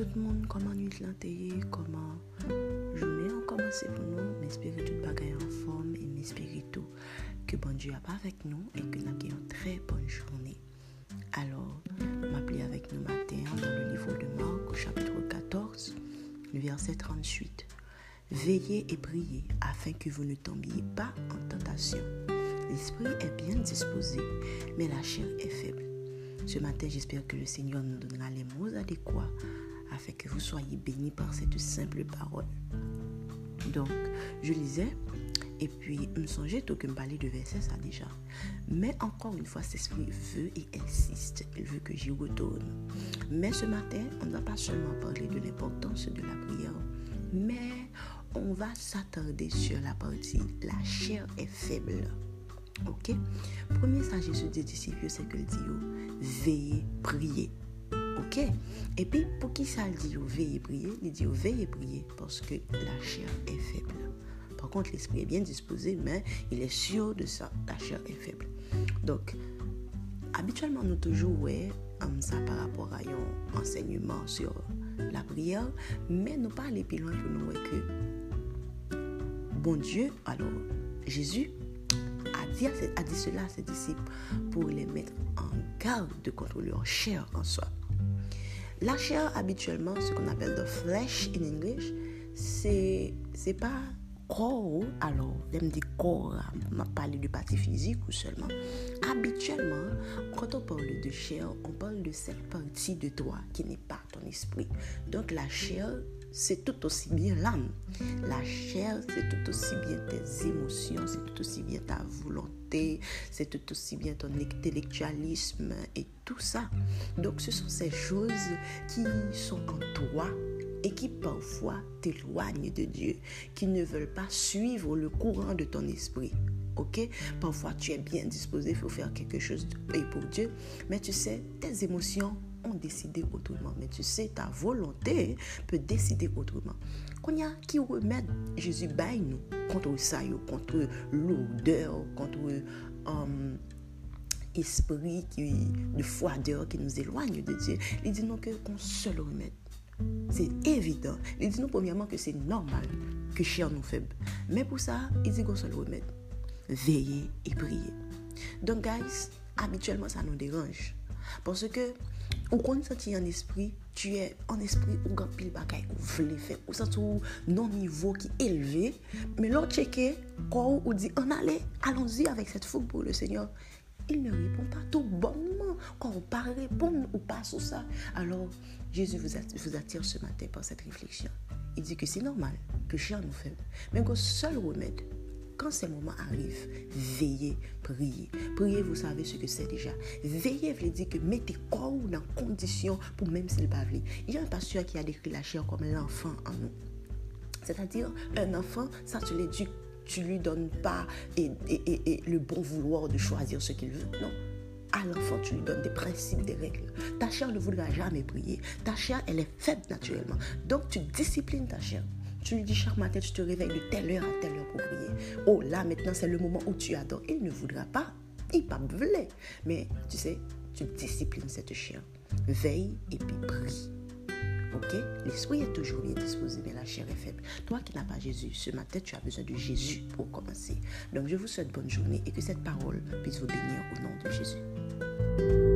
tout moun koman comment lan teye, koman jounen an komanse pou nou, men espere tout bagay an form, men espere tout ke bon Diyo ap avek nou, en ke nan gen yon tre bon jounen. Alors, m'ap avec nous matin dans le livre de Marc, ou chapitre 14, verset 38. Veillez et priez, afin que vous ne tombiez pas en tentation. L'esprit est bien disposé, mais la chair est faible. Ce matin, j'espère que le Seigneur nous donnera les mots adéquats afin que vous soyez bénis par cette simple parole. Donc, je lisais et puis me songeais tout que me parler de verset ça déjà. Mais encore une fois, cet esprit veut et insiste. Il veut que j'y retourne. Mais ce matin, on ne va pas seulement parler de l'importance de la prière, mais on va s'attarder sur la partie la chair est faible. Ok? Premier ça Jésus dit disciples, c'est que le dit veillez, priez. Ok? Et puis, pour qui ça dit? Veillez, priez? Il dit veillez, priez parce que la chair est faible. Par contre, l'esprit est bien disposé, mais il est sûr de ça. La chair est faible. Donc, habituellement, nous toujours ouais, ça par rapport à un enseignement sur la prière, mais nous pas aller plus loin pour nous voir que bon Dieu, alors Jésus a dit, a dit cela à ses disciples pour les mettre en garde de contrôler leur chair en soi. La chair, habituellement, ce qu'on appelle the flesh in English, c'est c'est pas corps, alors, j'aime dire corps, m'a parlé du parti physique ou seulement. Habituellement, quand on parle de chair, on parle de cette partie de toi qui n'est pas ton esprit. Donc la chair, c'est tout aussi bien l'âme. La chair, c'est tout aussi bien tes émotions, c'est tout aussi bien ta volonté, c'est tout aussi bien ton intellectualisme et tout ça. Donc ce sont ces choses qui sont en toi et qui parfois t'éloignent de Dieu, qui ne veulent pas suivre le courant de ton esprit. Ok? Parfois tu es bien disposé, faut faire quelque chose pour Dieu, mais tu sais, tes émotions ont décidé autrement. Mais tu sais, ta volonté peut décider autrement. Il y a qui remet Jésus baille nous contre ça, contre l'odeur, contre um, esprit qui, de froideur qui nous éloigne de Dieu. Il dit non que qu'on se le remette. C'est évident. Il dit nous premièrement que c'est normal que chair nous faible. Mais pour ça, il dit qu'on se le remette. Veillez et priez. Donc, guys, habituellement, ça nous dérange. Parce que, ou quand tu es en esprit, tu es en esprit ou grand pile bagaille ou voulez faire, ou ça non niveau qui est élevé, mais l'autre checker, quand ou dit, on allait, allons-y avec cette fougue pour le Seigneur. Il ne répond pas tout bonnement. Quand on pas répondre ou pas sur ça, alors Jésus vous attire, ce matin par cette réflexion. Il dit que c'est normal que chien nous fait. Mais que seul remède, quand ces moments arrivent, veillez, priez. Priez, vous savez ce que c'est déjà. Veillez veut dire que mettez corps dans condition pour même s'il pas Il y a un pasteur qui a décrit la chair comme l'enfant en nous. C'est-à-dire, un enfant, ça tu l'éduques, tu lui donnes pas et, le bon vouloir de choisir ce qu'il veut. Non à l'enfant, tu lui donnes des principes, des règles. Ta chair ne voudra jamais prier. Ta chair, elle est faible naturellement. Donc, tu disciplines ta chair. Tu lui dis chaque matin, tu te réveilles de telle heure à telle heure pour prier. Oh là, maintenant, c'est le moment où tu adores. Il ne voudra pas. Il pas voulu. Mais tu sais, tu disciplines cette chair. Veille et puis prie. Ok? L'esprit est toujours bien disposé, mais la chair est faible. Toi qui n'as pas Jésus, ce matin, tu as besoin de Jésus pour commencer. Donc, je vous souhaite bonne journée et que cette parole puisse vous bénir au nom de Jésus.